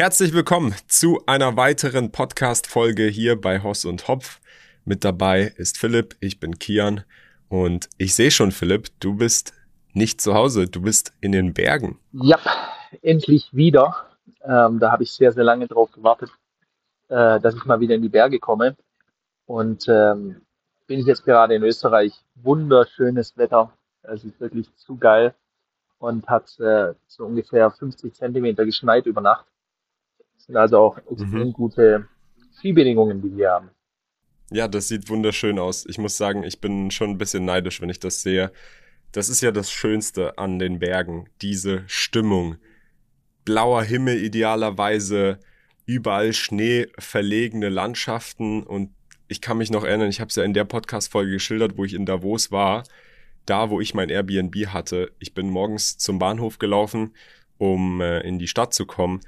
Herzlich willkommen zu einer weiteren Podcast-Folge hier bei Hoss und Hopf. Mit dabei ist Philipp, ich bin Kian und ich sehe schon, Philipp, du bist nicht zu Hause, du bist in den Bergen. Ja, endlich wieder. Ähm, da habe ich sehr, sehr lange drauf gewartet, äh, dass ich mal wieder in die Berge komme. Und ähm, bin ich jetzt gerade in Österreich. Wunderschönes Wetter. Es ist wirklich zu geil und hat äh, so ungefähr 50 Zentimeter geschneit über Nacht. Sind also auch extrem mhm. gute Skibedingungen, die wir haben. Ja, das sieht wunderschön aus. Ich muss sagen, ich bin schon ein bisschen neidisch, wenn ich das sehe. Das ist ja das Schönste an den Bergen, diese Stimmung. Blauer Himmel idealerweise, überall Schnee, verlegene Landschaften und ich kann mich noch erinnern, ich habe es ja in der Podcast-Folge geschildert, wo ich in Davos war, da wo ich mein Airbnb hatte. Ich bin morgens zum Bahnhof gelaufen, um äh, in die Stadt zu kommen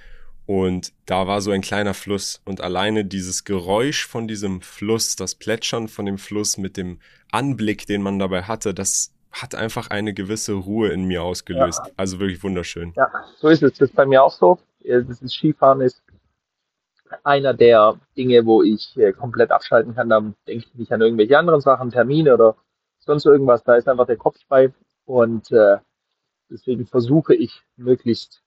und da war so ein kleiner Fluss und alleine dieses Geräusch von diesem Fluss, das Plätschern von dem Fluss mit dem Anblick, den man dabei hatte, das hat einfach eine gewisse Ruhe in mir ausgelöst. Ja. Also wirklich wunderschön. Ja, so ist es. Das ist bei mir auch so. Das ist Skifahren ist einer der Dinge, wo ich äh, komplett abschalten kann. Da denke ich nicht an irgendwelche anderen Sachen, Termine oder sonst irgendwas. Da ist einfach der Kopf frei. Und äh, deswegen versuche ich möglichst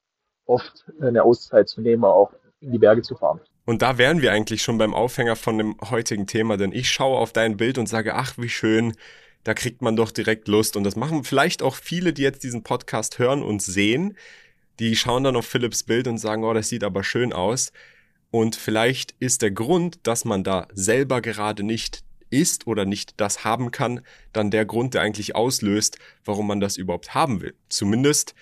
oft eine Auszeit zu nehmen, auch in die Berge zu fahren. Und da wären wir eigentlich schon beim Aufhänger von dem heutigen Thema, denn ich schaue auf dein Bild und sage, ach, wie schön, da kriegt man doch direkt Lust. Und das machen vielleicht auch viele, die jetzt diesen Podcast hören und sehen. Die schauen dann auf Philips Bild und sagen, oh, das sieht aber schön aus. Und vielleicht ist der Grund, dass man da selber gerade nicht ist oder nicht das haben kann, dann der Grund, der eigentlich auslöst, warum man das überhaupt haben will. Zumindest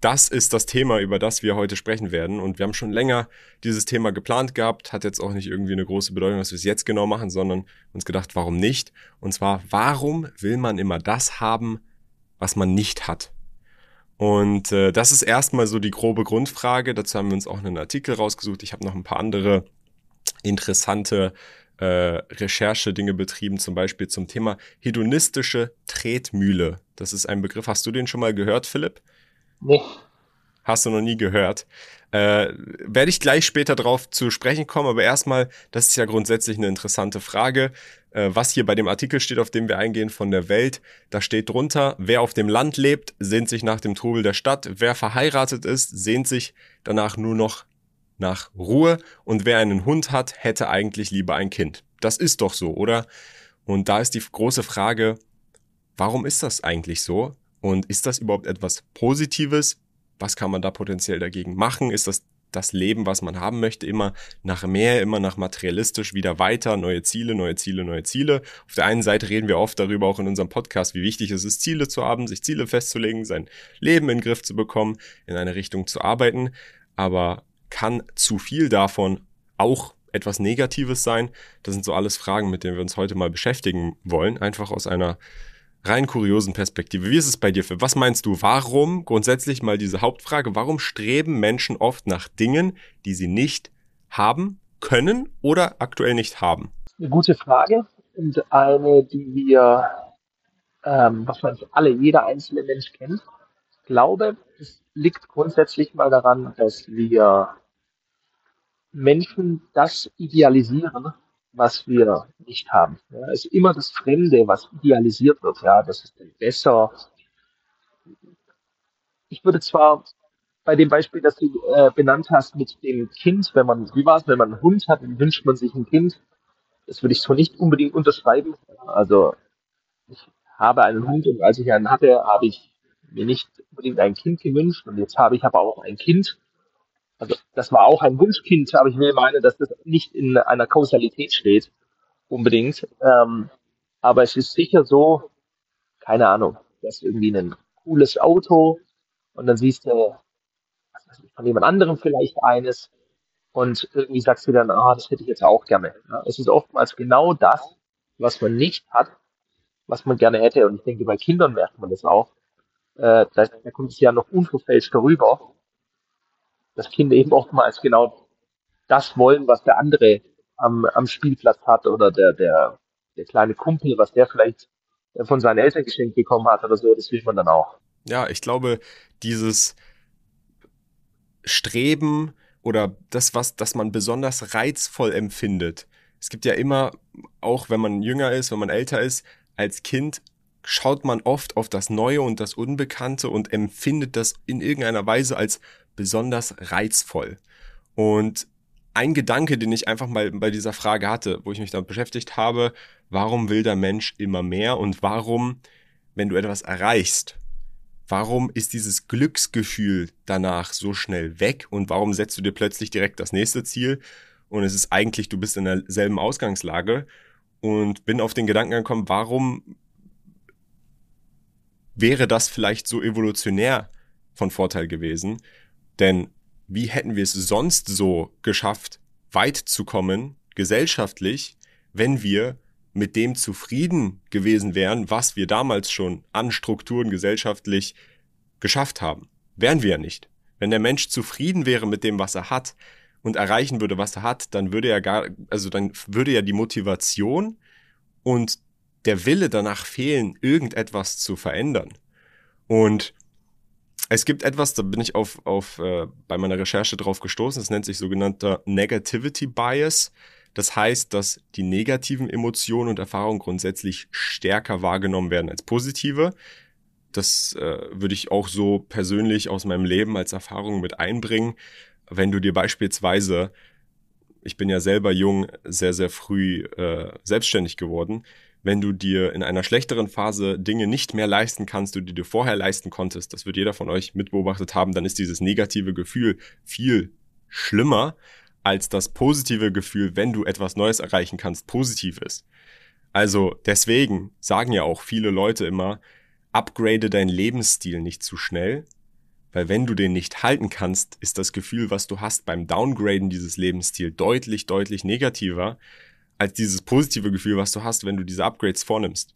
das ist das Thema, über das wir heute sprechen werden. Und wir haben schon länger dieses Thema geplant gehabt, hat jetzt auch nicht irgendwie eine große Bedeutung, dass wir es jetzt genau machen, sondern uns gedacht, warum nicht? Und zwar, warum will man immer das haben, was man nicht hat? Und äh, das ist erstmal so die grobe Grundfrage. Dazu haben wir uns auch einen Artikel rausgesucht. Ich habe noch ein paar andere interessante äh, Recherche-Dinge betrieben, zum Beispiel zum Thema hedonistische Tretmühle. Das ist ein Begriff. Hast du den schon mal gehört, Philipp? Nee. Hast du noch nie gehört. Äh, Werde ich gleich später drauf zu sprechen kommen, aber erstmal, das ist ja grundsätzlich eine interessante Frage. Äh, was hier bei dem Artikel steht, auf dem wir eingehen von der Welt, da steht drunter, wer auf dem Land lebt, sehnt sich nach dem Trubel der Stadt, wer verheiratet ist, sehnt sich danach nur noch nach Ruhe und wer einen Hund hat, hätte eigentlich lieber ein Kind. Das ist doch so, oder? Und da ist die große Frage, warum ist das eigentlich so? Und ist das überhaupt etwas Positives? Was kann man da potenziell dagegen machen? Ist das das Leben, was man haben möchte, immer nach mehr, immer nach materialistisch wieder weiter, neue Ziele, neue Ziele, neue Ziele. Auf der einen Seite reden wir oft darüber, auch in unserem Podcast, wie wichtig es ist, Ziele zu haben, sich Ziele festzulegen, sein Leben in den Griff zu bekommen, in eine Richtung zu arbeiten. Aber kann zu viel davon auch etwas Negatives sein? Das sind so alles Fragen, mit denen wir uns heute mal beschäftigen wollen, einfach aus einer rein kuriosen Perspektive. Wie ist es bei dir? Was meinst du? Warum, grundsätzlich mal diese Hauptfrage, warum streben Menschen oft nach Dingen, die sie nicht haben, können oder aktuell nicht haben? Eine gute Frage und eine, die wir ähm, wahrscheinlich alle, jeder einzelne Mensch kennt. Ich glaube, es liegt grundsätzlich mal daran, dass wir Menschen das idealisieren, was wir nicht haben. Ja, ist immer das Fremde, was idealisiert wird. Ja, das ist besser. Ich würde zwar bei dem Beispiel, das du äh, benannt hast mit dem Kind, wenn man, wie war es, wenn man einen Hund hat, dann wünscht man sich ein Kind. Das würde ich so nicht unbedingt unterschreiben. Also ich habe einen Hund und als ich einen hatte, habe ich mir nicht unbedingt ein Kind gewünscht und jetzt habe ich aber auch ein Kind also das war auch ein Wunschkind, aber ich will meinen, dass das nicht in einer Kausalität steht, unbedingt. Ähm, aber es ist sicher so, keine Ahnung, du hast irgendwie ein cooles Auto und dann siehst du von jemand anderem vielleicht eines und irgendwie sagst du dann, ah, das hätte ich jetzt auch gerne. Ja, es ist oftmals genau das, was man nicht hat, was man gerne hätte. Und ich denke, bei Kindern merkt man das auch. Äh, da, da kommt es ja noch unverfälscht darüber dass Kinder eben oftmals genau das wollen, was der andere am, am Spielplatz hat oder der, der, der kleine Kumpel, was der vielleicht von seinen Eltern geschenkt bekommen hat oder so, das will man dann auch. Ja, ich glaube, dieses Streben oder das, was, das man besonders reizvoll empfindet. Es gibt ja immer, auch wenn man jünger ist, wenn man älter ist, als Kind schaut man oft auf das Neue und das Unbekannte und empfindet das in irgendeiner Weise als besonders reizvoll. Und ein Gedanke, den ich einfach mal bei dieser Frage hatte, wo ich mich damit beschäftigt habe, warum will der Mensch immer mehr und warum, wenn du etwas erreichst, warum ist dieses Glücksgefühl danach so schnell weg und warum setzt du dir plötzlich direkt das nächste Ziel und es ist eigentlich, du bist in derselben Ausgangslage und bin auf den Gedanken gekommen, warum wäre das vielleicht so evolutionär von Vorteil gewesen? Denn wie hätten wir es sonst so geschafft, weit zu kommen, gesellschaftlich, wenn wir mit dem zufrieden gewesen wären, was wir damals schon an Strukturen gesellschaftlich geschafft haben. Wären wir ja nicht. Wenn der Mensch zufrieden wäre mit dem, was er hat und erreichen würde, was er hat, dann würde er gar, also dann würde ja die Motivation und der Wille danach fehlen, irgendetwas zu verändern. Und es gibt etwas, da bin ich auf, auf äh, bei meiner Recherche drauf gestoßen, das nennt sich sogenannter Negativity Bias. Das heißt, dass die negativen Emotionen und Erfahrungen grundsätzlich stärker wahrgenommen werden als positive. Das äh, würde ich auch so persönlich aus meinem Leben als Erfahrung mit einbringen. Wenn du dir beispielsweise, ich bin ja selber jung, sehr, sehr früh äh, selbstständig geworden, wenn du dir in einer schlechteren Phase Dinge nicht mehr leisten kannst, die du vorher leisten konntest, das wird jeder von euch mitbeobachtet haben, dann ist dieses negative Gefühl viel schlimmer als das positive Gefühl, wenn du etwas Neues erreichen kannst, positiv ist. Also deswegen sagen ja auch viele Leute immer, upgrade deinen Lebensstil nicht zu schnell, weil wenn du den nicht halten kannst, ist das Gefühl, was du hast beim Downgraden dieses Lebensstils deutlich, deutlich negativer, als dieses positive Gefühl, was du hast, wenn du diese Upgrades vornimmst.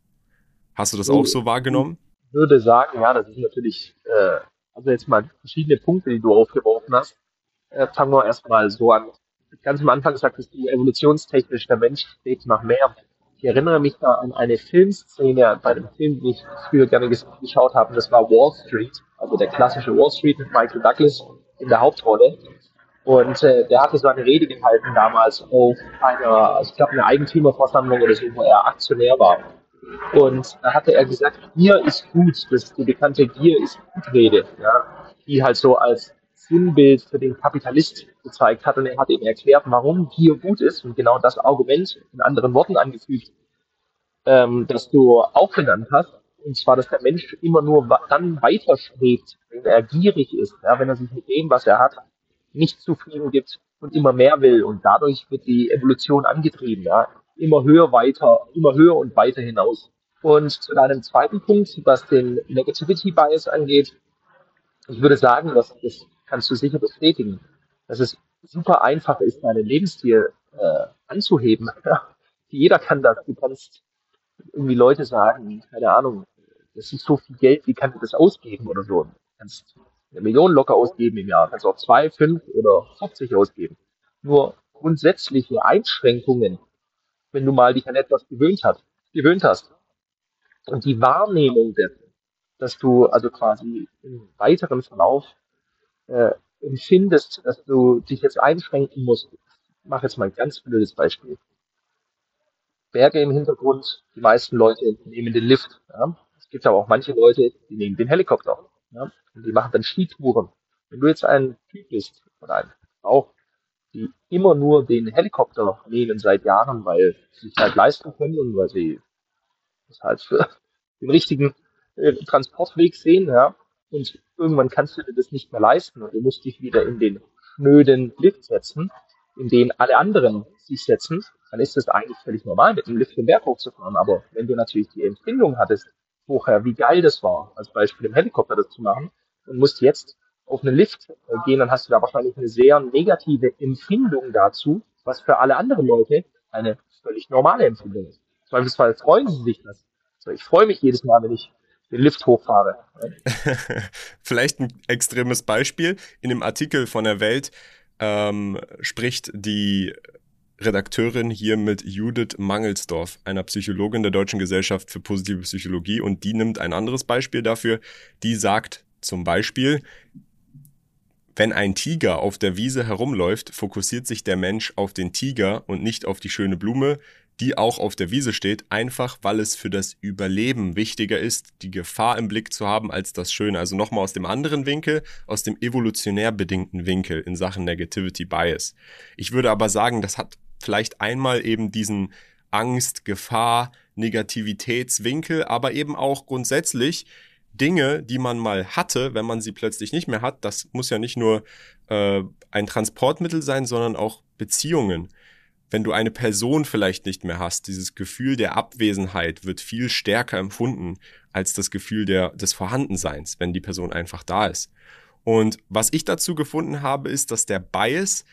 Hast du das auch so wahrgenommen? Ich würde sagen, ja, das ist natürlich, äh, also jetzt mal verschiedene Punkte, die du aufgeworfen hast. Äh, fangen wir erstmal so an. Ganz am Anfang sagtest du, evolutionstechnisch, der Mensch strebt nach mehr. Ich erinnere mich da an eine Filmszene bei einem Film, den ich früher gerne geschaut habe, das war Wall Street, also der klassische Wall Street mit Michael Douglas in der Hauptrolle. Und äh, der hatte so eine Rede gehalten damals auf einer, ich glaube, eine Eigentümerversammlung oder so, wo er Aktionär war. Und da hatte er gesagt, Gier ist gut, das ist die bekannte Gier ist gut Rede, ja, die halt so als Sinnbild für den Kapitalist gezeigt hat. Und er hat ihm erklärt, warum Gier gut ist und genau das Argument in anderen Worten angefügt, ähm, das du auch benannt hast. Und zwar, dass der Mensch immer nur dann weiterstrebt, wenn er gierig ist, ja, wenn er sich mit dem, was er hat, nicht zufrieden gibt und immer mehr will. Und dadurch wird die Evolution angetrieben, ja. Immer höher, weiter, immer höher und weiter hinaus. Und zu deinem zweiten Punkt, was den Negativity Bias angeht, ich würde sagen, dass, das kannst du sicher bestätigen, dass es super einfach ist, deinen Lebensstil äh, anzuheben. Jeder kann das. Du kannst irgendwie Leute sagen, keine Ahnung, das ist so viel Geld, wie kann ich das ausgeben oder so. Du kannst eine Million locker ausgeben im Jahr. Kannst auch zwei, fünf oder 40 ausgeben. Nur grundsätzliche Einschränkungen, wenn du mal dich an etwas gewöhnt hast, gewöhnt hast. Und die Wahrnehmung dessen, dass du also quasi im weiteren Verlauf äh, empfindest, dass du dich jetzt einschränken musst. Ich mache jetzt mal ein ganz blödes Beispiel. Berge im Hintergrund, die meisten Leute nehmen den Lift. Ja? Es gibt aber auch manche Leute, die nehmen den Helikopter. Ja? Und die machen dann Skitouren. Wenn du jetzt ein Typ bist oder eine Frau, die immer nur den Helikopter nehmen seit Jahren, weil sie es halt leisten können und weil sie das halt für den richtigen äh, Transportweg sehen, ja, und irgendwann kannst du dir das nicht mehr leisten und du musst dich wieder in den schnöden Lift setzen, in den alle anderen sich setzen, dann ist das eigentlich völlig normal, mit dem Lift den Berg hochzufahren. Aber wenn du natürlich die Empfindung hattest, vorher, wie geil das war, als Beispiel im Helikopter das zu machen, und musst jetzt auf einen Lift äh, gehen, dann hast du da wahrscheinlich eine sehr negative Empfindung dazu, was für alle anderen Leute eine völlig normale Empfindung ist. Zweifelsfall freuen sie sich das. Also ich freue mich jedes Mal, wenn ich den Lift hochfahre. Vielleicht ein extremes Beispiel. In dem Artikel von der Welt ähm, spricht die Redakteurin hier mit Judith Mangelsdorf, einer Psychologin der Deutschen Gesellschaft für positive Psychologie, und die nimmt ein anderes Beispiel dafür. Die sagt zum Beispiel, wenn ein Tiger auf der Wiese herumläuft, fokussiert sich der Mensch auf den Tiger und nicht auf die schöne Blume, die auch auf der Wiese steht, einfach weil es für das Überleben wichtiger ist, die Gefahr im Blick zu haben als das Schöne. Also nochmal aus dem anderen Winkel, aus dem evolutionär bedingten Winkel in Sachen Negativity Bias. Ich würde aber sagen, das hat vielleicht einmal eben diesen Angst, Gefahr, Negativitätswinkel, aber eben auch grundsätzlich Dinge, die man mal hatte, wenn man sie plötzlich nicht mehr hat. Das muss ja nicht nur äh, ein Transportmittel sein, sondern auch Beziehungen. Wenn du eine Person vielleicht nicht mehr hast, dieses Gefühl der Abwesenheit wird viel stärker empfunden als das Gefühl der, des Vorhandenseins, wenn die Person einfach da ist. Und was ich dazu gefunden habe, ist, dass der Bias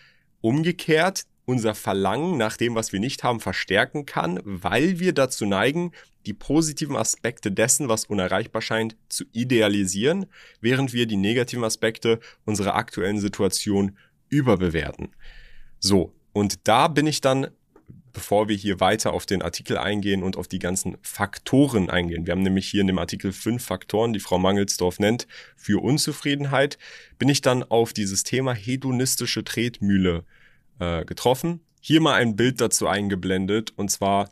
umgekehrt unser Verlangen nach dem, was wir nicht haben, verstärken kann, weil wir dazu neigen, die positiven Aspekte dessen, was unerreichbar scheint, zu idealisieren, während wir die negativen Aspekte unserer aktuellen Situation überbewerten. So, und da bin ich dann, bevor wir hier weiter auf den Artikel eingehen und auf die ganzen Faktoren eingehen, wir haben nämlich hier in dem Artikel fünf Faktoren, die Frau Mangelsdorf nennt, für Unzufriedenheit, bin ich dann auf dieses Thema hedonistische Tretmühle äh, getroffen. Hier mal ein Bild dazu eingeblendet und zwar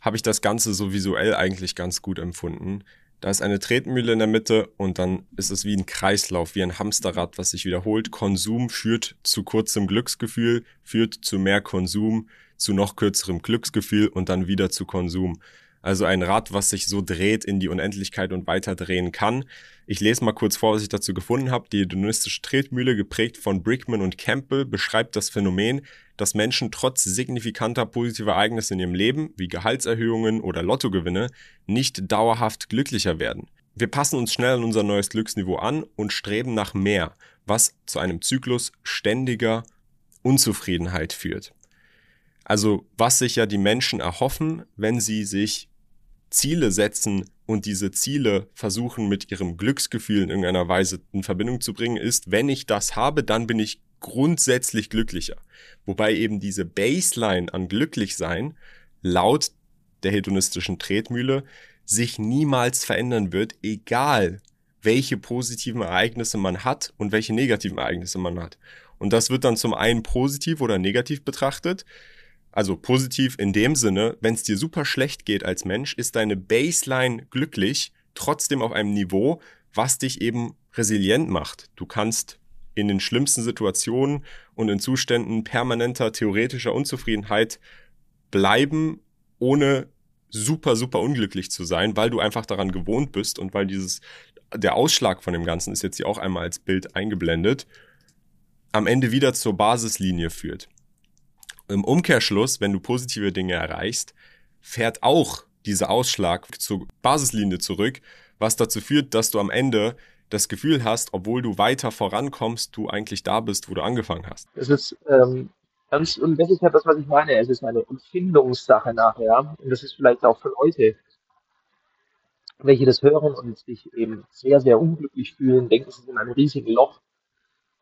habe ich das Ganze so visuell eigentlich ganz gut empfunden. Da ist eine Tretmühle in der Mitte und dann ist es wie ein Kreislauf, wie ein Hamsterrad, was sich wiederholt. Konsum führt zu kurzem Glücksgefühl, führt zu mehr Konsum, zu noch kürzerem Glücksgefühl und dann wieder zu Konsum. Also ein Rad, was sich so dreht in die Unendlichkeit und weiter drehen kann. Ich lese mal kurz vor, was ich dazu gefunden habe. Die hedonistische Tretmühle, geprägt von Brickman und Campbell, beschreibt das Phänomen, dass Menschen trotz signifikanter positiver Ereignisse in ihrem Leben, wie Gehaltserhöhungen oder Lottogewinne, nicht dauerhaft glücklicher werden. Wir passen uns schnell an unser neues Glücksniveau an und streben nach mehr, was zu einem Zyklus ständiger Unzufriedenheit führt. Also was sich ja die Menschen erhoffen, wenn sie sich Ziele setzen und diese Ziele versuchen mit ihrem Glücksgefühl in irgendeiner Weise in Verbindung zu bringen, ist, wenn ich das habe, dann bin ich grundsätzlich glücklicher. Wobei eben diese Baseline an Glücklichsein laut der hedonistischen Tretmühle sich niemals verändern wird, egal welche positiven Ereignisse man hat und welche negativen Ereignisse man hat. Und das wird dann zum einen positiv oder negativ betrachtet. Also positiv in dem Sinne, wenn es dir super schlecht geht als Mensch, ist deine Baseline glücklich, trotzdem auf einem Niveau, was dich eben resilient macht. Du kannst in den schlimmsten Situationen und in Zuständen permanenter theoretischer Unzufriedenheit bleiben, ohne super, super unglücklich zu sein, weil du einfach daran gewohnt bist und weil dieses, der Ausschlag von dem Ganzen ist jetzt hier auch einmal als Bild eingeblendet, am Ende wieder zur Basislinie führt. Im Umkehrschluss, wenn du positive Dinge erreichst, fährt auch dieser Ausschlag zur Basislinie zurück, was dazu führt, dass du am Ende das Gefühl hast, obwohl du weiter vorankommst, du eigentlich da bist, wo du angefangen hast. Es ist ähm, ganz, und das ist ja das, was ich meine. Es ist eine Empfindungssache nachher. Und das ist vielleicht auch für Leute, welche das hören und sich eben sehr, sehr unglücklich fühlen, denken, sie sind in einem riesigen Loch.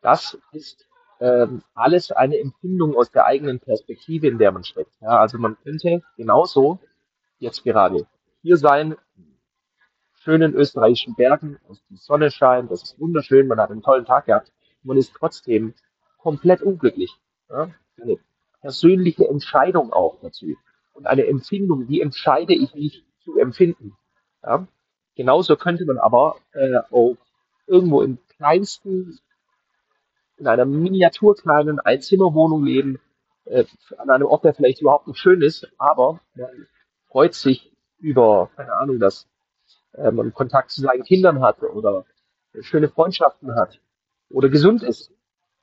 Das ist ähm, alles eine Empfindung aus der eigenen Perspektive, in der man steckt. Ja, also man könnte genauso jetzt gerade hier sein, schönen österreichischen Bergen, die Sonne scheint, das ist wunderschön, man hat einen tollen Tag gehabt, man ist trotzdem komplett unglücklich. Ja? Eine persönliche Entscheidung auch dazu. Und eine Empfindung, die entscheide ich nicht zu empfinden. Ja? Genauso könnte man aber äh, auch irgendwo im kleinsten in einer miniaturkleinen Einzimmerwohnung leben, äh, an einem Ort, der vielleicht überhaupt nicht schön ist, aber man freut sich über, keine Ahnung, dass äh, man Kontakt zu seinen Kindern hat oder schöne Freundschaften hat oder gesund ist.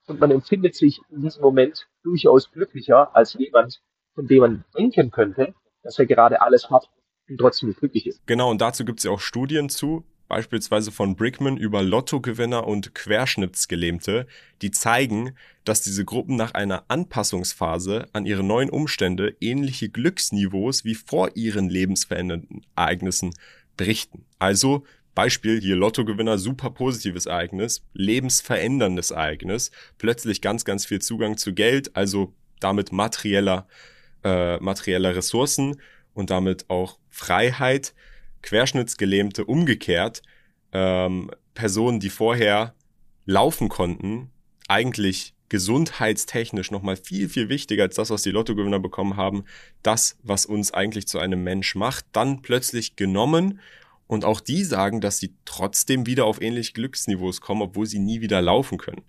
Und man empfindet sich in diesem Moment durchaus glücklicher als jemand, von dem man denken könnte, dass er gerade alles hat und trotzdem glücklich ist. Genau, und dazu gibt es ja auch Studien zu, beispielsweise von Brickman über Lottogewinner und Querschnittsgelähmte, die zeigen, dass diese Gruppen nach einer Anpassungsphase an ihre neuen Umstände ähnliche Glücksniveaus wie vor ihren lebensverändernden Ereignissen berichten. Also Beispiel hier Lottogewinner, super positives Ereignis, lebensveränderndes Ereignis, plötzlich ganz, ganz viel Zugang zu Geld, also damit materieller, äh, materieller Ressourcen und damit auch Freiheit Querschnittsgelähmte umgekehrt, ähm, Personen, die vorher laufen konnten, eigentlich gesundheitstechnisch nochmal viel, viel wichtiger als das, was die Lottogewinner bekommen haben, das, was uns eigentlich zu einem Mensch macht, dann plötzlich genommen. Und auch die sagen, dass sie trotzdem wieder auf ähnliche Glücksniveaus kommen, obwohl sie nie wieder laufen können.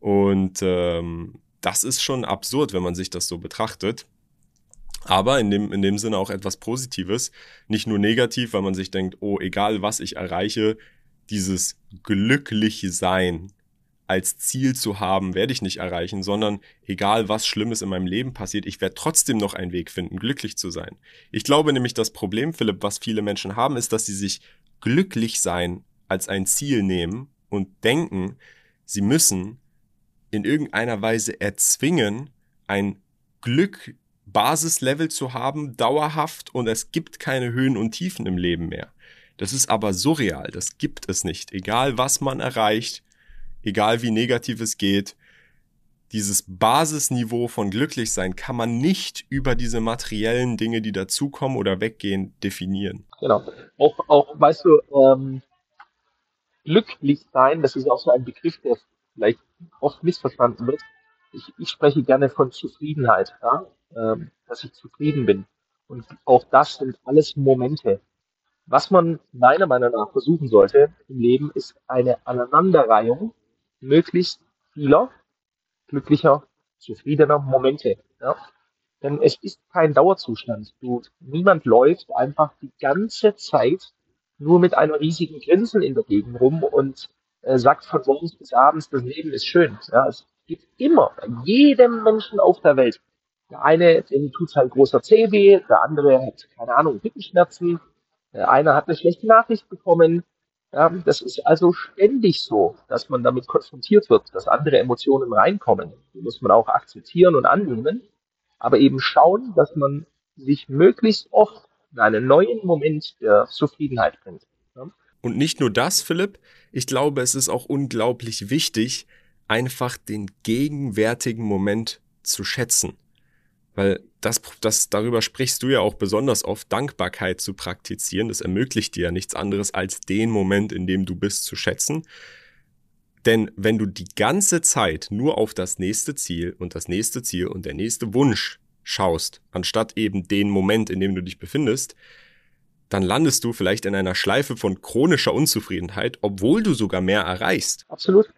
Und ähm, das ist schon absurd, wenn man sich das so betrachtet. Aber in dem, in dem Sinne auch etwas Positives. Nicht nur negativ, weil man sich denkt, oh, egal was ich erreiche, dieses glückliche Sein als Ziel zu haben, werde ich nicht erreichen, sondern egal was Schlimmes in meinem Leben passiert, ich werde trotzdem noch einen Weg finden, glücklich zu sein. Ich glaube nämlich, das Problem, Philipp, was viele Menschen haben, ist, dass sie sich glücklich sein als ein Ziel nehmen und denken, sie müssen in irgendeiner Weise erzwingen, ein Glück Basislevel zu haben, dauerhaft und es gibt keine Höhen und Tiefen im Leben mehr. Das ist aber surreal, das gibt es nicht. Egal was man erreicht, egal wie negativ es geht, dieses Basisniveau von Glücklichsein kann man nicht über diese materiellen Dinge, die dazukommen oder weggehen, definieren. Genau. Auch, auch weißt du, ähm, glücklich sein, das ist auch so ein Begriff, der vielleicht oft missverstanden wird. Ich, ich spreche gerne von Zufriedenheit, ja? ähm, dass ich zufrieden bin. Und auch das sind alles Momente. Was man meiner Meinung nach versuchen sollte im Leben, ist eine Aneinanderreihung möglichst vieler glücklicher, zufriedener Momente. Ja? Denn es ist kein Dauerzustand. Du, niemand läuft einfach die ganze Zeit nur mit einem riesigen Grinsen in der Gegend rum und äh, sagt von morgens bis abends, das Leben ist schön. Ja, es gibt immer, bei jedem Menschen auf der Welt. Der eine, tut halt großer Zeh weh, der andere hat, keine Ahnung, Rückenschmerzen, der eine hat eine schlechte Nachricht bekommen, ja, das ist also ständig so, dass man damit konfrontiert wird, dass andere Emotionen reinkommen. Die muss man auch akzeptieren und annehmen, aber eben schauen, dass man sich möglichst oft in einen neuen Moment der Zufriedenheit bringt. Ja. Und nicht nur das, Philipp, ich glaube, es ist auch unglaublich wichtig, einfach den gegenwärtigen Moment zu schätzen. Weil das, das, darüber sprichst du ja auch besonders oft, Dankbarkeit zu praktizieren. Das ermöglicht dir ja nichts anderes, als den Moment, in dem du bist, zu schätzen. Denn wenn du die ganze Zeit nur auf das nächste Ziel und das nächste Ziel und der nächste Wunsch schaust, anstatt eben den Moment, in dem du dich befindest, dann landest du vielleicht in einer Schleife von chronischer Unzufriedenheit, obwohl du sogar mehr erreichst. Absolut.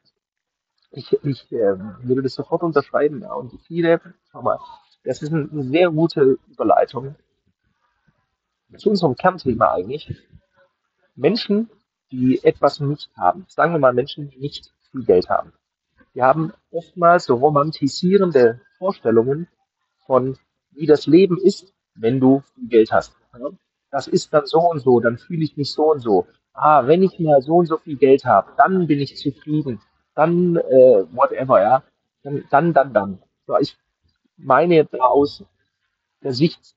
Ich, ich äh, würde das sofort unterschreiben. Ja. Und viele, schau mal, das ist eine sehr gute Überleitung zu unserem Kernthema eigentlich. Menschen, die etwas nicht haben, sagen wir mal Menschen, die nicht viel Geld haben, die haben oftmals so romantisierende Vorstellungen von, wie das Leben ist, wenn du viel Geld hast. Das ist dann so und so, dann fühle ich mich so und so. Ah, wenn ich mal so und so viel Geld habe, dann bin ich zufrieden. Dann, äh, whatever, ja. Dann, dann, dann. dann. So, ich meine jetzt aus der Sicht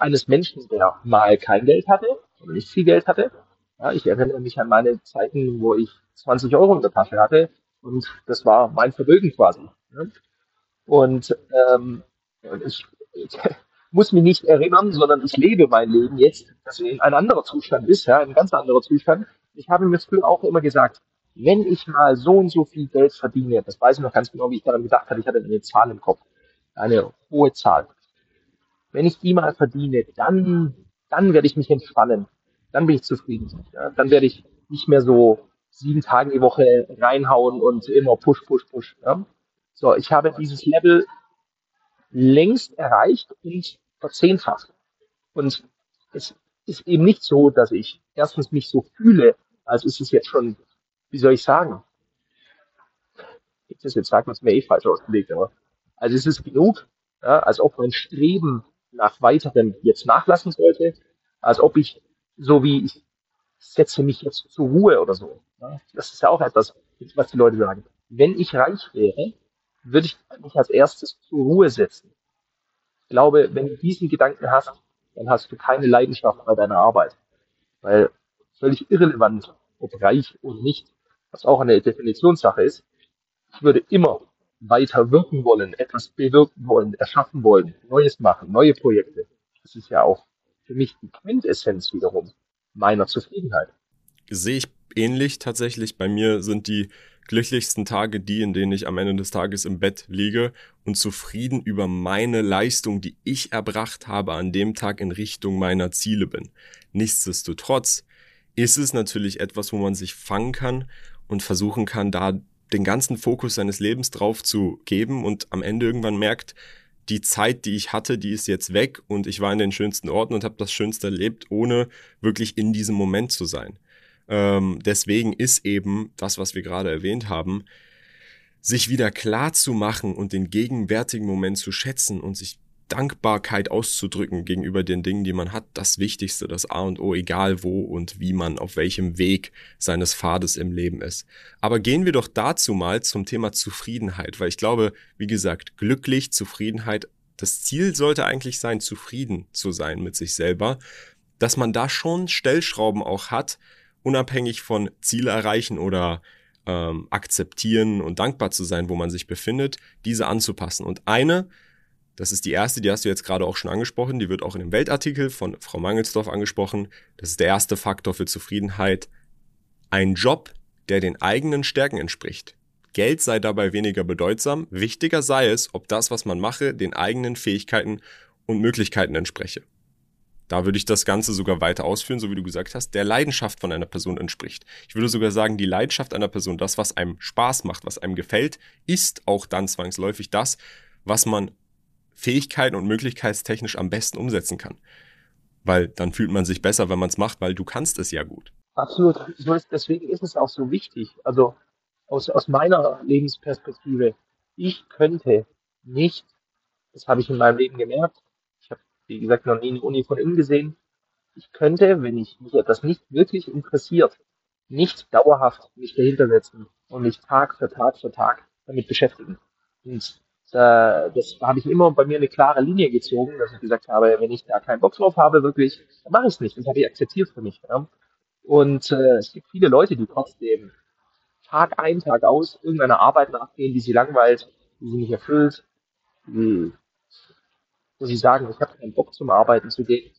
eines Menschen, der mal kein Geld hatte nicht viel Geld hatte. Ja, ich erinnere mich an meine Zeiten, wo ich 20 Euro in der Tasche hatte und das war mein Vermögen quasi. Ja. Und ähm, ich, ich muss mich nicht erinnern, sondern ich lebe mein Leben jetzt, dass es ein anderer Zustand ist, ja, ein ganz anderer Zustand. Ich habe mir früher auch immer gesagt, wenn ich mal so und so viel Geld verdiene, das weiß ich noch ganz genau, wie ich daran gedacht habe, ich hatte eine Zahl im Kopf eine hohe Zahl. Wenn ich die mal verdiene, dann, dann werde ich mich entspannen. Dann bin ich zufrieden. Ja? Dann werde ich nicht mehr so sieben Tage die Woche reinhauen und immer push, push, push. Ja? So, ich habe dieses Level längst erreicht und verzehnfacht. Und es ist eben nicht so, dass ich erstens mich so fühle, als ist es jetzt schon, wie soll ich sagen? Das jetzt sagen, was mir eh falsch ausgelegt, aber also es ist genug, ja, als ob mein Streben nach weiterem jetzt nachlassen sollte, als ob ich, so wie ich setze mich jetzt zur Ruhe oder so. Ja. Das ist ja auch etwas, was die Leute sagen. Wenn ich reich wäre, würde ich mich als erstes zur Ruhe setzen. Ich glaube, wenn du diesen Gedanken hast, dann hast du keine Leidenschaft bei deiner Arbeit. Weil völlig irrelevant, ob reich oder nicht, was auch eine Definitionssache ist, ich würde immer weiter wirken wollen, etwas bewirken wollen, erschaffen wollen, Neues machen, neue Projekte. Das ist ja auch für mich die Quintessenz wiederum meiner Zufriedenheit. Sehe ich ähnlich tatsächlich. Bei mir sind die glücklichsten Tage die, in denen ich am Ende des Tages im Bett liege und zufrieden über meine Leistung, die ich erbracht habe, an dem Tag in Richtung meiner Ziele bin. Nichtsdestotrotz ist es natürlich etwas, wo man sich fangen kann und versuchen kann, da den ganzen Fokus seines Lebens drauf zu geben und am Ende irgendwann merkt, die Zeit, die ich hatte, die ist jetzt weg und ich war in den schönsten Orten und habe das Schönste erlebt, ohne wirklich in diesem Moment zu sein. Ähm, deswegen ist eben das, was wir gerade erwähnt haben, sich wieder klar zu machen und den gegenwärtigen Moment zu schätzen und sich Dankbarkeit auszudrücken gegenüber den Dingen, die man hat, das Wichtigste, das A und O, egal wo und wie man auf welchem Weg seines Pfades im Leben ist. Aber gehen wir doch dazu mal zum Thema Zufriedenheit, weil ich glaube, wie gesagt, glücklich, Zufriedenheit, das Ziel sollte eigentlich sein, zufrieden zu sein mit sich selber, dass man da schon Stellschrauben auch hat, unabhängig von Ziele erreichen oder ähm, akzeptieren und dankbar zu sein, wo man sich befindet, diese anzupassen. Und eine, das ist die erste, die hast du jetzt gerade auch schon angesprochen, die wird auch in dem Weltartikel von Frau Mangelsdorf angesprochen. Das ist der erste Faktor für Zufriedenheit. Ein Job, der den eigenen Stärken entspricht. Geld sei dabei weniger bedeutsam, wichtiger sei es, ob das, was man mache, den eigenen Fähigkeiten und Möglichkeiten entspreche da würde ich das Ganze sogar weiter ausführen, so wie du gesagt hast, der Leidenschaft von einer Person entspricht. Ich würde sogar sagen, die Leidenschaft einer Person, das, was einem Spaß macht, was einem gefällt, ist auch dann zwangsläufig das, was man Fähigkeiten und möglichkeitstechnisch am besten umsetzen kann. Weil dann fühlt man sich besser, wenn man es macht, weil du kannst es ja gut. Absolut. Deswegen ist es auch so wichtig. Also aus, aus meiner Lebensperspektive, ich könnte nicht, das habe ich in meinem Leben gemerkt, wie gesagt, noch nie eine Uni von innen gesehen. Ich könnte, wenn ich mich etwas nicht wirklich interessiert, nicht dauerhaft mich dahinter setzen und mich Tag für Tag für Tag damit beschäftigen. Und äh, das habe ich immer bei mir eine klare Linie gezogen, dass ich gesagt habe, wenn ich da keinen Bock drauf habe, wirklich, dann mache ich es nicht. Das habe ich akzeptiert für mich. Ja. Und äh, es gibt viele Leute, die trotzdem Tag ein, Tag aus irgendeiner Arbeit nachgehen, die sie langweilt, die sie nicht erfüllt, wo sie sagen, ich habe keinen Bock zum Arbeiten zu gehen.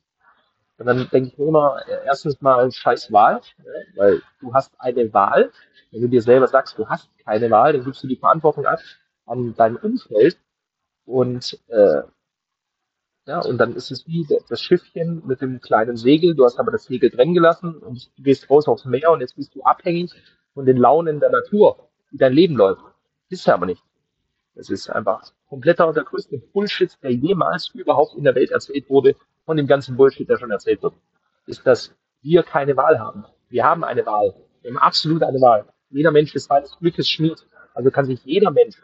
Und dann denke ich mir immer, äh, erstens mal scheiß Wahl, weil du hast eine Wahl. Wenn du dir selber sagst, du hast keine Wahl, dann gibst du die Verantwortung ab an dein Umfeld. Und äh, ja, und dann ist es wie das Schiffchen mit dem kleinen Segel. Du hast aber das Segel drin gelassen und du gehst raus aufs Meer und jetzt bist du abhängig von den Launen der Natur, wie dein Leben läuft. Ist ja aber nicht. Es ist einfach kompletter und der größte Bullshit, der jemals überhaupt in der Welt erzählt wurde, von dem ganzen Bullshit, der schon erzählt wird, ist, dass wir keine Wahl haben. Wir haben eine Wahl. Wir haben absolut eine Wahl. Jeder Mensch ist seines Glückes Schmied. Also kann sich jeder Mensch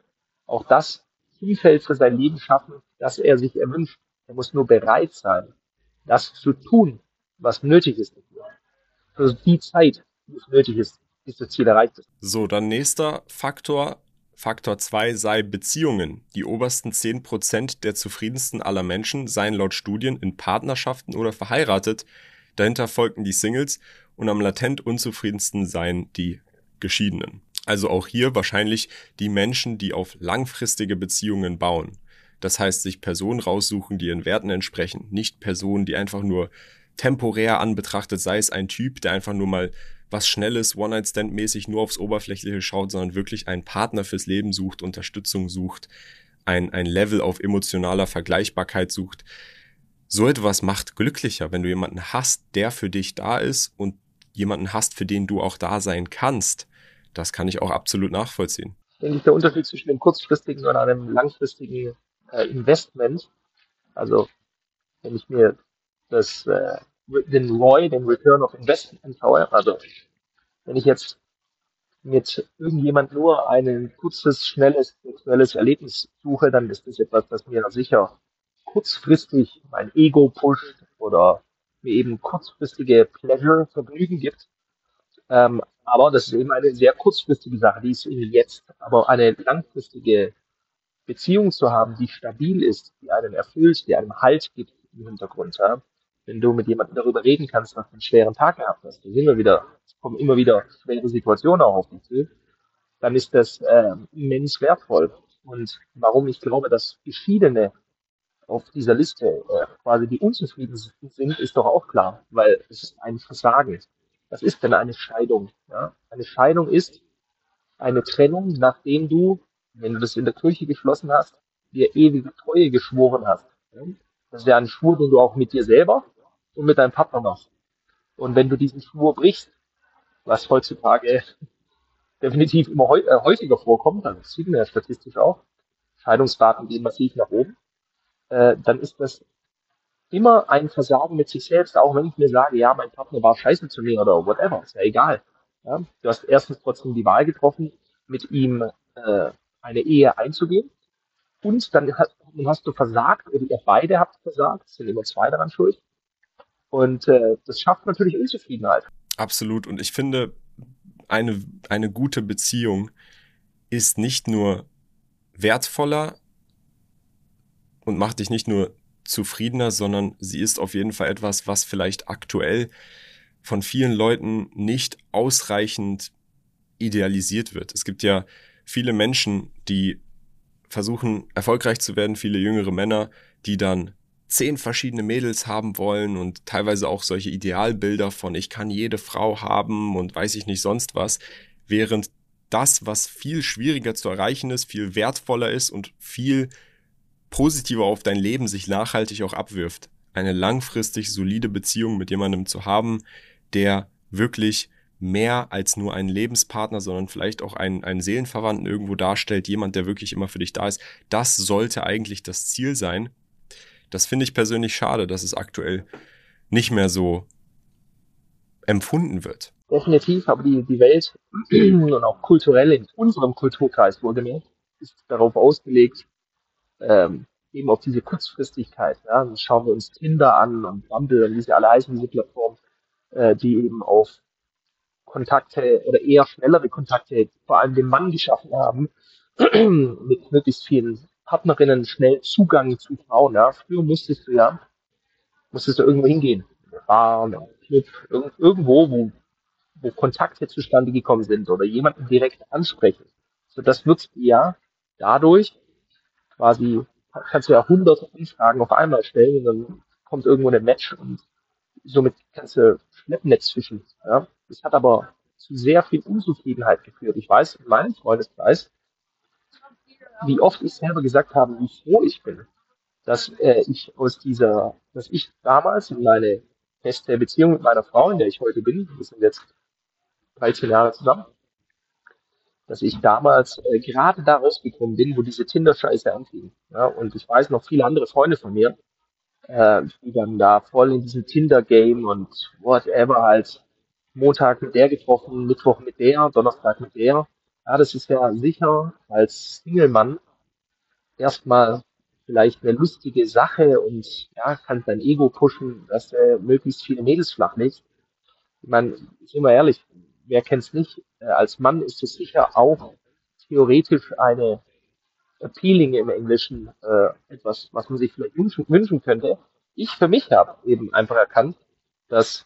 auch das Umfeld für sein Leben schaffen, das er sich erwünscht. Er muss nur bereit sein, das zu tun, was nötig ist. Für die Zeit, die es nötig ist, bis das Ziel erreicht ist. So, dann nächster Faktor, Faktor 2 sei Beziehungen. Die obersten 10% der zufriedensten aller Menschen seien laut Studien in Partnerschaften oder verheiratet. Dahinter folgten die Singles und am latent unzufriedensten seien die Geschiedenen. Also auch hier wahrscheinlich die Menschen, die auf langfristige Beziehungen bauen. Das heißt, sich Personen raussuchen, die ihren Werten entsprechen, nicht Personen, die einfach nur temporär anbetrachtet, sei es ein Typ, der einfach nur mal was Schnelles, One-Night-Stand-mäßig nur aufs Oberflächliche schaut, sondern wirklich einen Partner fürs Leben sucht, Unterstützung sucht, ein, ein Level auf emotionaler Vergleichbarkeit sucht. So etwas macht glücklicher, wenn du jemanden hast, der für dich da ist und jemanden hast, für den du auch da sein kannst. Das kann ich auch absolut nachvollziehen. Denke ich, der Unterschied zwischen einem kurzfristigen und einem langfristigen äh, Investment. Also, wenn ich mir das äh, den ROI, den Return of Investment anschaue, also wenn ich jetzt mit irgendjemand nur ein kurzes, schnelles sexuelles Erlebnis suche, dann ist das etwas, das mir sicher kurzfristig mein Ego pusht oder mir eben kurzfristige Pleasure, Vergnügen gibt. Ähm, aber das ist eben eine sehr kurzfristige Sache, die ist irgendwie jetzt. Aber eine langfristige Beziehung zu haben, die stabil ist, die einen erfüllt, die einem Halt gibt im Hintergrund, ja, wenn du mit jemandem darüber reden kannst, was du einen schweren Tag gehabt hast, da sind wir wieder, es kommen immer wieder schwere Situationen auch auf dich zu, dann ist das äh, immens wertvoll. Und warum ich glaube, dass Geschiedene auf dieser Liste äh, quasi die unzufriedensten sind, ist doch auch klar, weil es ist ein Versagen. Was ist denn eine Scheidung? Ja? Eine Scheidung ist eine Trennung, nachdem du, wenn du das in der Kirche geschlossen hast, dir ewige Treue geschworen hast. Das ja ein Schwur, den du auch mit dir selber und mit deinem Partner machst. Und wenn du diesen Schwur brichst, was heutzutage definitiv immer äh, häufiger vorkommt, das sieht man ja statistisch auch, Scheidungsraten gehen massiv nach oben, äh, dann ist das immer ein Versagen mit sich selbst, auch wenn ich mir sage, ja, mein Partner war scheiße zu mir oder whatever, ist ja egal. Ja? Du hast erstens trotzdem die Wahl getroffen, mit ihm äh, eine Ehe einzugehen und dann hast, dann hast, du versagt oder ihr beide habt versagt, es sind immer zwei daran schuld. Und äh, das schafft natürlich Unzufriedenheit. Absolut. Und ich finde, eine, eine gute Beziehung ist nicht nur wertvoller und macht dich nicht nur zufriedener, sondern sie ist auf jeden Fall etwas, was vielleicht aktuell von vielen Leuten nicht ausreichend idealisiert wird. Es gibt ja viele Menschen, die versuchen erfolgreich zu werden, viele jüngere Männer, die dann zehn verschiedene Mädels haben wollen und teilweise auch solche Idealbilder von ich kann jede Frau haben und weiß ich nicht sonst was, während das, was viel schwieriger zu erreichen ist, viel wertvoller ist und viel positiver auf dein Leben sich nachhaltig auch abwirft. Eine langfristig solide Beziehung mit jemandem zu haben, der wirklich mehr als nur einen Lebenspartner, sondern vielleicht auch einen, einen Seelenverwandten irgendwo darstellt, jemand, der wirklich immer für dich da ist. Das sollte eigentlich das Ziel sein. Das finde ich persönlich schade, dass es aktuell nicht mehr so empfunden wird. Definitiv, aber die, die Welt und auch kulturell in unserem Kulturkreis wohlgemerkt ist darauf ausgelegt, ähm, eben auf diese Kurzfristigkeit. Ja. Dann schauen wir uns Tinder an und Bumble und wie sie alle heißen, diese Plattformen, äh, die eben auf Kontakte oder eher schnellere Kontakte vor allem den Mann geschaffen haben, mit möglichst vielen Partnerinnen schnell Zugang zu Frauen. Ja. Früher musstest du ja, musstest du irgendwo hingehen. Bar, Club, irgendwo, wo, wo Kontakte zustande gekommen sind oder jemanden direkt ansprechen. So, das wird ja dadurch quasi, kannst du ja hunderte Anfragen auf einmal stellen und dann kommt irgendwo ein Match und somit kannst du Schleppnetz fischen. Ja. Das hat aber zu sehr viel Unzufriedenheit geführt. Ich weiß in meinem Freundeskreis, wie oft ich selber gesagt habe, wie froh ich bin, dass äh, ich aus dieser, dass ich damals in meine feste Beziehung mit meiner Frau, in der ich heute bin, wir sind jetzt 13 Jahre zusammen, dass ich damals äh, gerade da rausgekommen bin, wo diese Tinder-Scheiße anfing. Ja, und ich weiß noch viele andere Freunde von mir, äh, die dann da voll in diesem Tinder-Game und whatever halt Montag mit der getroffen, Mittwoch mit der, Donnerstag mit der. Ja, das ist ja sicher als Single-Mann erstmal vielleicht eine lustige Sache und ja, kann dein Ego pushen, dass du möglichst viele Mädels flach legst. Ich meine, sind wir ehrlich, wer kennt's nicht? Äh, als Mann ist es sicher auch theoretisch eine appealing im Englischen, äh, etwas, was man sich vielleicht wünschen, wünschen könnte. Ich für mich habe eben einfach erkannt, dass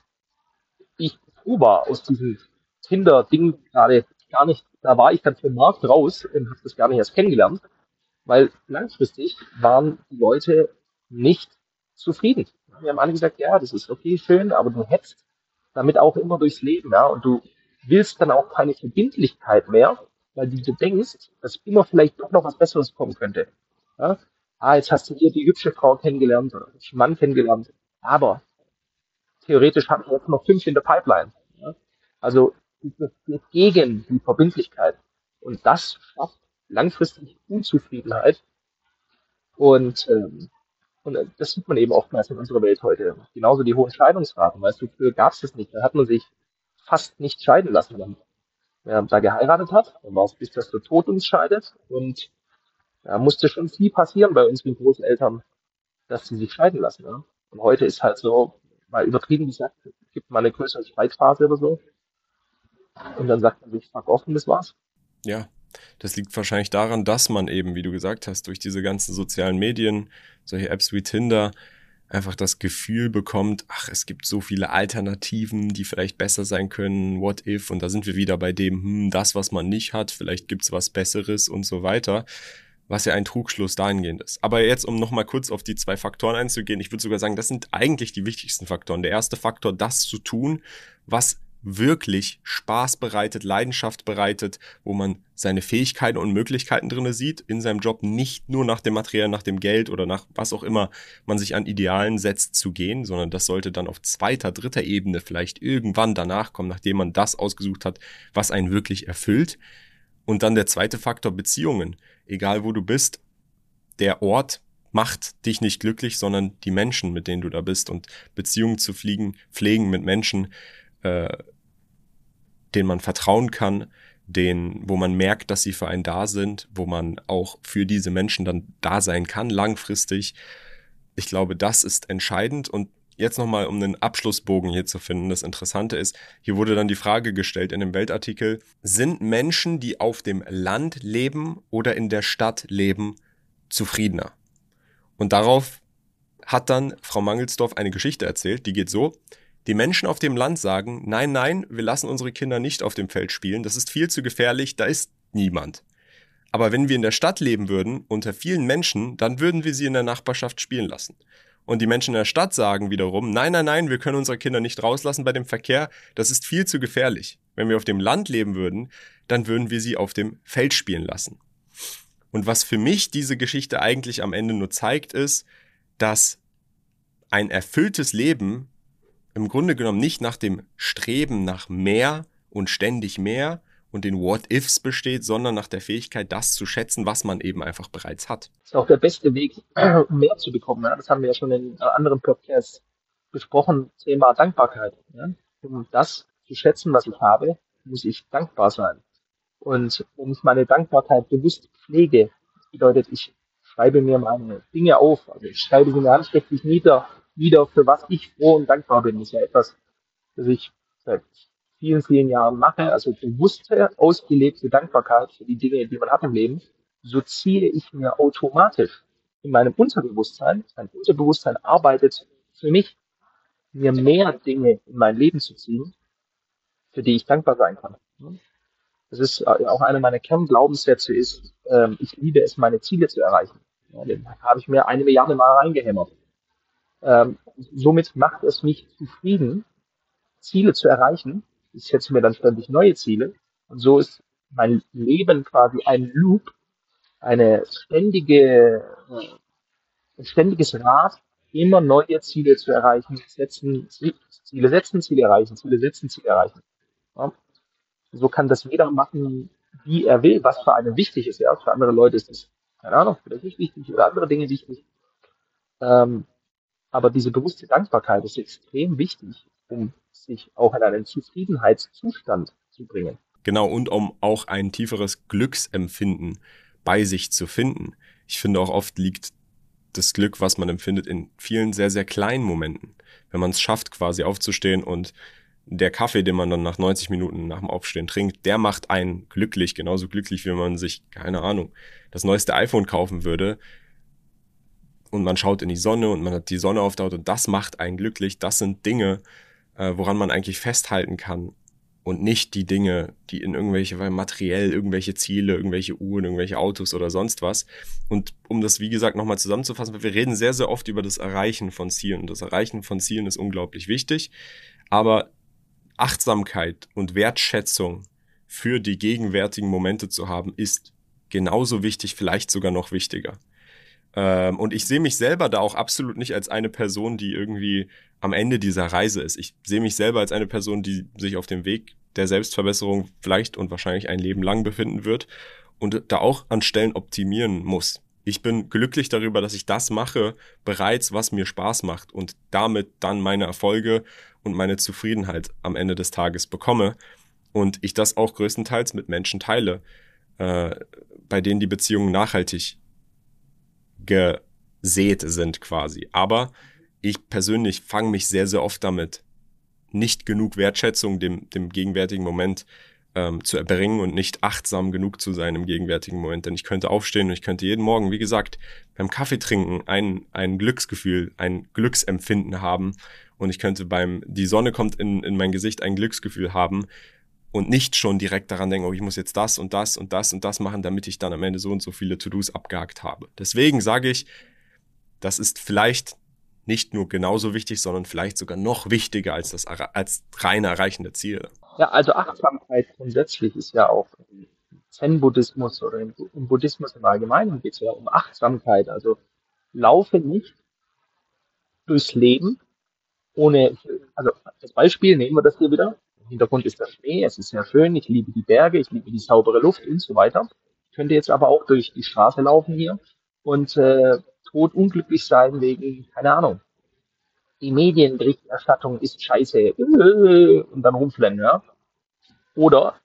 ich froh war aus diesem Tinder-Ding gerade gar nicht da war ich dann vom Markt raus und habe das gar nicht erst kennengelernt, weil langfristig waren die Leute nicht zufrieden. Wir haben alle gesagt, ja, das ist okay, schön, aber du hetzt damit auch immer durchs Leben, ja, und du willst dann auch keine Verbindlichkeit mehr, weil du denkst, dass immer vielleicht doch noch was Besseres kommen könnte. Ja? Ah, jetzt hast du hier die hübsche Frau kennengelernt oder den Mann kennengelernt, aber theoretisch haben wir jetzt noch fünf in der Pipeline. Ja? Also gegen die Verbindlichkeit. Und das schafft langfristig Unzufriedenheit. Und, ähm, und das sieht man eben oftmals in unserer Welt heute. Genauso die hohen Scheidungsraten. Weißt du, früher gab es das nicht. Da hat man sich fast nicht scheiden lassen. Wenn wer da geheiratet hat, dann war es bis dass der Tod uns scheidet. Und da musste schon viel passieren bei unseren Großeltern, dass sie sich scheiden lassen. Ja? Und heute ist halt so, mal übertrieben gesagt, gibt mal eine größere Streitphase oder so. Und dann sagt man sich, fuck off und das war's. Ja, das liegt wahrscheinlich daran, dass man eben, wie du gesagt hast, durch diese ganzen sozialen Medien, solche Apps wie Tinder, einfach das Gefühl bekommt, ach, es gibt so viele Alternativen, die vielleicht besser sein können, what if, und da sind wir wieder bei dem, hm, das, was man nicht hat, vielleicht gibt's was Besseres und so weiter, was ja ein Trugschluss dahingehend ist. Aber jetzt, um nochmal kurz auf die zwei Faktoren einzugehen, ich würde sogar sagen, das sind eigentlich die wichtigsten Faktoren. Der erste Faktor, das zu tun, was wirklich Spaß bereitet, Leidenschaft bereitet, wo man seine Fähigkeiten und Möglichkeiten drinne sieht in seinem Job, nicht nur nach dem Material, nach dem Geld oder nach was auch immer man sich an Idealen setzt zu gehen, sondern das sollte dann auf zweiter, dritter Ebene vielleicht irgendwann danach kommen, nachdem man das ausgesucht hat, was einen wirklich erfüllt. Und dann der zweite Faktor Beziehungen. Egal wo du bist, der Ort macht dich nicht glücklich, sondern die Menschen, mit denen du da bist und Beziehungen zu fliegen, pflegen mit Menschen, äh, denen man vertrauen kann, den, wo man merkt, dass sie für einen da sind, wo man auch für diese Menschen dann da sein kann, langfristig. Ich glaube, das ist entscheidend und jetzt nochmal, um einen Abschlussbogen hier zu finden. Das Interessante ist, hier wurde dann die Frage gestellt in dem Weltartikel, sind Menschen, die auf dem Land leben oder in der Stadt leben, zufriedener? Und darauf hat dann Frau Mangelsdorf eine Geschichte erzählt, die geht so. Die Menschen auf dem Land sagen, nein, nein, wir lassen unsere Kinder nicht auf dem Feld spielen, das ist viel zu gefährlich, da ist niemand. Aber wenn wir in der Stadt leben würden, unter vielen Menschen, dann würden wir sie in der Nachbarschaft spielen lassen. Und die Menschen in der Stadt sagen wiederum, nein, nein, nein, wir können unsere Kinder nicht rauslassen bei dem Verkehr, das ist viel zu gefährlich. Wenn wir auf dem Land leben würden, dann würden wir sie auf dem Feld spielen lassen. Und was für mich diese Geschichte eigentlich am Ende nur zeigt, ist, dass ein erfülltes Leben im Grunde genommen nicht nach dem Streben nach mehr und ständig mehr und den What-Ifs besteht, sondern nach der Fähigkeit, das zu schätzen, was man eben einfach bereits hat. Das ist auch der beste Weg, um mehr zu bekommen. Das haben wir ja schon in anderen Podcasts besprochen, Thema Dankbarkeit. Um das zu schätzen, was ich habe, muss ich dankbar sein. Und wenn ich meine Dankbarkeit bewusst pflege, bedeutet, ich schreibe mir meine Dinge auf, also ich schreibe sie mir handschriftlich nieder, wieder, für was ich froh und dankbar bin. Das ist ja etwas, das ich seit vielen, vielen Jahren mache, also bewusste, ausgelebte Dankbarkeit für die Dinge, die man hat im Leben, so ziehe ich mir automatisch in meinem Unterbewusstsein, mein Unterbewusstsein arbeitet für mich, mir mehr Dinge in mein Leben zu ziehen, für die ich dankbar sein kann. Das ist auch einer meiner Kernglaubenssätze ist, ähm, ich liebe es, meine Ziele zu erreichen. Ja, den habe ich mir eine Milliarde Mal reingehämmert. Ähm, somit macht es mich zufrieden, Ziele zu erreichen. Ich setze mir dann ständig neue Ziele. Und so ist mein Leben quasi ein Loop, eine ständige, äh, ein ständiges Rad, immer neue Ziele zu erreichen, setzen, Ziele setzen, Ziele erreichen, Ziele setzen, Ziele erreichen. Ja. So kann das jeder machen, wie er will, was für einen wichtig ist. Ja, für andere Leute ist es, keine Ahnung, vielleicht nicht wichtig oder andere Dinge wichtig. Ähm, aber diese bewusste Dankbarkeit ist extrem wichtig, um sich auch in einen Zufriedenheitszustand zu bringen. Genau, und um auch ein tieferes Glücksempfinden bei sich zu finden. Ich finde auch oft liegt das Glück, was man empfindet, in vielen sehr, sehr kleinen Momenten. Wenn man es schafft, quasi aufzustehen und der Kaffee, den man dann nach 90 Minuten nach dem Aufstehen trinkt, der macht einen glücklich, genauso glücklich, wie man sich, keine Ahnung, das neueste iPhone kaufen würde, und man schaut in die Sonne und man hat die Sonne auf der Haut und das macht einen glücklich. Das sind Dinge, äh, woran man eigentlich festhalten kann und nicht die Dinge, die in irgendwelche, weil materiell irgendwelche Ziele, irgendwelche Uhren, irgendwelche Autos oder sonst was. Und um das, wie gesagt, nochmal zusammenzufassen, wir reden sehr, sehr oft über das Erreichen von Zielen. Und das Erreichen von Zielen ist unglaublich wichtig. Aber Achtsamkeit und Wertschätzung für die gegenwärtigen Momente zu haben, ist genauso wichtig, vielleicht sogar noch wichtiger. Ähm, und ich sehe mich selber da auch absolut nicht als eine Person, die irgendwie am Ende dieser Reise ist. Ich sehe mich selber als eine Person, die sich auf dem Weg der Selbstverbesserung vielleicht und wahrscheinlich ein Leben lang befinden wird und da auch an Stellen optimieren muss. Ich bin glücklich darüber, dass ich das mache, bereits, was mir Spaß macht und damit dann meine Erfolge und meine Zufriedenheit am Ende des Tages bekomme und ich das auch größtenteils mit Menschen teile, äh, bei denen die Beziehungen nachhaltig gesät sind quasi. Aber ich persönlich fange mich sehr, sehr oft damit, nicht genug Wertschätzung dem, dem gegenwärtigen Moment ähm, zu erbringen und nicht achtsam genug zu sein im gegenwärtigen Moment. Denn ich könnte aufstehen und ich könnte jeden Morgen, wie gesagt, beim Kaffee trinken ein, ein Glücksgefühl, ein Glücksempfinden haben. Und ich könnte beim, die Sonne kommt in, in mein Gesicht ein Glücksgefühl haben, und nicht schon direkt daran denken, oh, ich muss jetzt das und das und das und das machen, damit ich dann am Ende so und so viele To-Dos abgehakt habe. Deswegen sage ich, das ist vielleicht nicht nur genauso wichtig, sondern vielleicht sogar noch wichtiger als das als reine Erreichen der Ziele. Ja, also Achtsamkeit grundsätzlich ist ja auch im Zen-Buddhismus oder im, Buddhismus im Allgemeinen geht es ja um Achtsamkeit. Also laufe nicht durchs Leben ohne, also als Beispiel nehmen wir das hier wieder. Hintergrund ist der Schnee, es ist sehr schön, ich liebe die Berge, ich liebe die saubere Luft und so weiter. Ich könnte jetzt aber auch durch die Straße laufen hier und äh, tot unglücklich sein wegen, keine Ahnung, die Medienberichterstattung ist scheiße und dann rumflennen, ja. Oder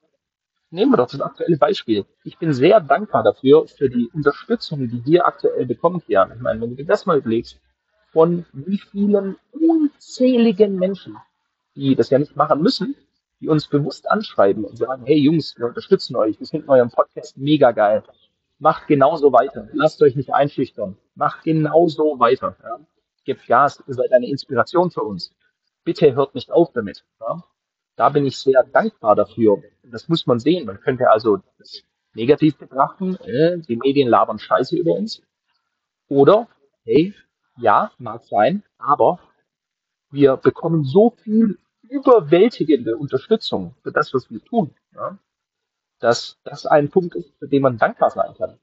nehmen wir doch das aktuelle Beispiel. Ich bin sehr dankbar dafür, für die Unterstützung, die wir aktuell bekommen, Kian. Ich meine, wenn du dir das mal überlegst, von wie vielen unzähligen Menschen, die das ja nicht machen müssen, die uns bewusst anschreiben und sagen, hey Jungs, wir unterstützen euch, wir finden euren Podcast mega geil. Macht genauso weiter. Lasst euch nicht einschüchtern. Macht genauso weiter. Ja. Gebt Gas, ihr seid eine Inspiration für uns. Bitte hört nicht auf damit. Ja. Da bin ich sehr dankbar dafür. Das muss man sehen. Man könnte also das negativ betrachten. Äh, die Medien labern Scheiße über uns. Oder, hey, ja, mag sein, aber wir bekommen so viel überwältigende Unterstützung für das, was wir tun, ja, dass das ein Punkt ist, für den man dankbar sein kann.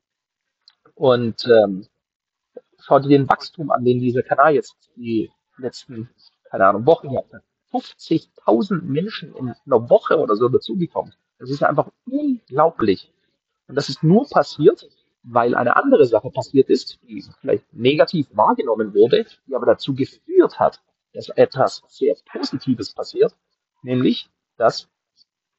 Und ähm, schau dir den Wachstum an, den dieser Kanal jetzt die letzten, keine Ahnung, Wochen gehabt hat. 50.000 Menschen in einer Woche oder so dazugekommen. Das ist einfach unglaublich. Und das ist nur passiert, weil eine andere Sache passiert ist, die vielleicht negativ wahrgenommen wurde, die aber dazu geführt hat, dass etwas sehr Positives passiert, nämlich, dass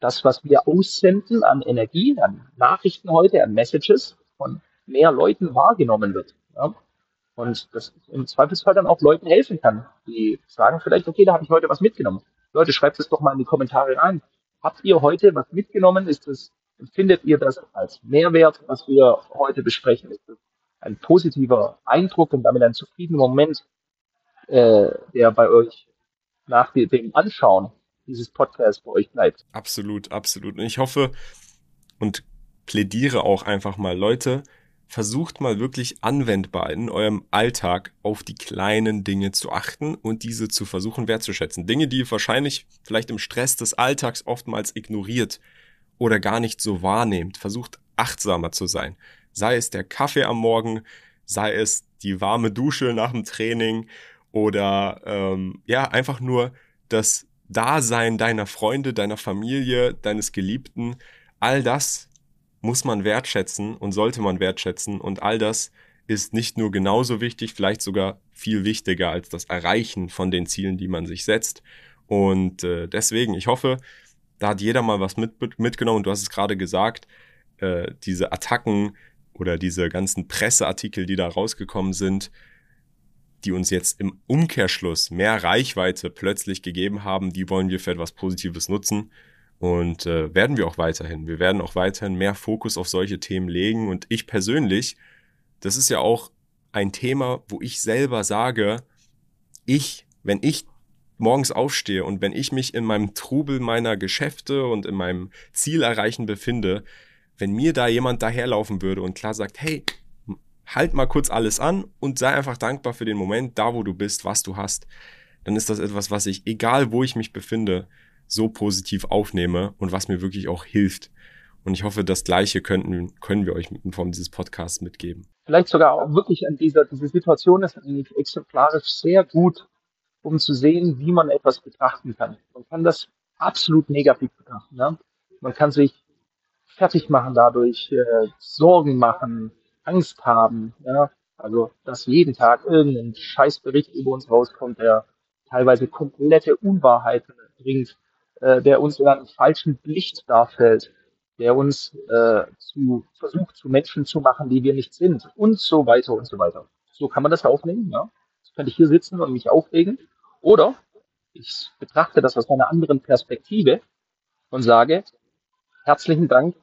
das, was wir aussenden an Energie, an Nachrichten heute, an Messages von mehr Leuten wahrgenommen wird. Ja? Und das im Zweifelsfall dann auch Leuten helfen kann, die sagen vielleicht, okay, da habe ich heute was mitgenommen. Leute, schreibt es doch mal in die Kommentare rein. Habt ihr heute was mitgenommen? Ist es Empfindet ihr das als Mehrwert, was wir heute besprechen? Ist das ein positiver Eindruck und damit ein zufriedener Moment, äh, der bei euch nach dem Anschauen dieses Podcasts bei euch bleibt? Absolut, absolut. Und ich hoffe und plädiere auch einfach mal, Leute, versucht mal wirklich anwendbar in eurem Alltag auf die kleinen Dinge zu achten und diese zu versuchen wertzuschätzen. Dinge, die ihr wahrscheinlich vielleicht im Stress des Alltags oftmals ignoriert oder gar nicht so wahrnehmt. Versucht achtsamer zu sein. Sei es der Kaffee am Morgen, sei es die warme Dusche nach dem Training oder ähm, ja, einfach nur das Dasein deiner Freunde, deiner Familie, deines Geliebten. All das muss man wertschätzen und sollte man wertschätzen und all das ist nicht nur genauso wichtig, vielleicht sogar viel wichtiger als das Erreichen von den Zielen, die man sich setzt. Und äh, deswegen, ich hoffe, da hat jeder mal was mit, mitgenommen. Du hast es gerade gesagt, äh, diese Attacken oder diese ganzen Presseartikel, die da rausgekommen sind, die uns jetzt im Umkehrschluss mehr Reichweite plötzlich gegeben haben, die wollen wir für etwas Positives nutzen. Und äh, werden wir auch weiterhin. Wir werden auch weiterhin mehr Fokus auf solche Themen legen. Und ich persönlich, das ist ja auch ein Thema, wo ich selber sage, ich, wenn ich morgens aufstehe und wenn ich mich in meinem Trubel meiner Geschäfte und in meinem Ziel erreichen befinde, wenn mir da jemand daherlaufen würde und klar sagt, hey, halt mal kurz alles an und sei einfach dankbar für den Moment, da wo du bist, was du hast, dann ist das etwas, was ich, egal wo ich mich befinde, so positiv aufnehme und was mir wirklich auch hilft. Und ich hoffe, das Gleiche könnten, können wir euch in Form dieses Podcasts mitgeben. Vielleicht sogar auch wirklich an dieser, diese Situation ist eigentlich exemplarisch sehr gut um zu sehen, wie man etwas betrachten kann. Man kann das absolut negativ betrachten. Ne? Man kann sich fertig machen dadurch, äh, Sorgen machen, Angst haben. Ja? Also, dass jeden Tag irgendein Scheißbericht über uns rauskommt, der teilweise komplette Unwahrheiten bringt, äh, der uns in einem falschen Licht darstellt, der uns äh, zu, versucht, zu Menschen zu machen, die wir nicht sind und so weiter und so weiter. So kann man das aufnehmen, ja. Jetzt könnte ich hier sitzen und mich aufregen oder ich betrachte das aus einer anderen Perspektive und sage, herzlichen Dank,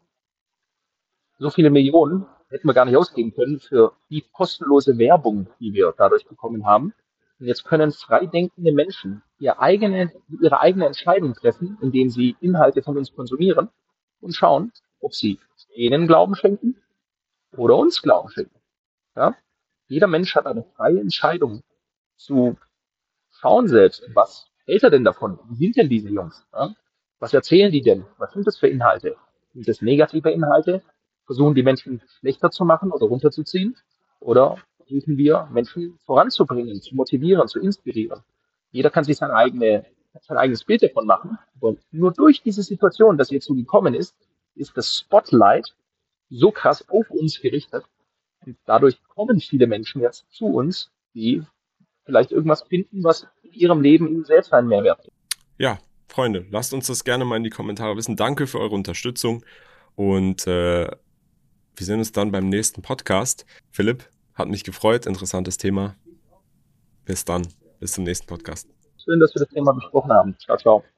so viele Millionen hätten wir gar nicht ausgeben können für die kostenlose Werbung, die wir dadurch bekommen haben. Und jetzt können freidenkende Menschen ihre eigene, ihre eigene Entscheidung treffen, indem sie Inhalte von uns konsumieren und schauen, ob sie ihnen Glauben schenken oder uns Glauben schenken. Ja? Jeder Mensch hat eine freie Entscheidung zu schauen selbst, was hält er denn davon? Wie sind denn diese Jungs? Ja? Was erzählen die denn? Was sind das für Inhalte? Sind das negative Inhalte? Versuchen die Menschen schlechter zu machen oder runterzuziehen? Oder versuchen wir, Menschen voranzubringen, zu motivieren, zu inspirieren? Jeder kann sich sein, eigene, sein eigenes Bild davon machen. Aber nur durch diese Situation, dass so gekommen ist, ist das Spotlight so krass auf uns gerichtet. Und dadurch kommen viele Menschen jetzt zu uns, die vielleicht irgendwas finden, was in ihrem Leben ihnen selbst einen Mehrwert bringt. Ja, Freunde, lasst uns das gerne mal in die Kommentare wissen. Danke für eure Unterstützung und äh, wir sehen uns dann beim nächsten Podcast. Philipp, hat mich gefreut, interessantes Thema. Bis dann, bis zum nächsten Podcast. Schön, dass wir das Thema besprochen haben. Ciao, ciao.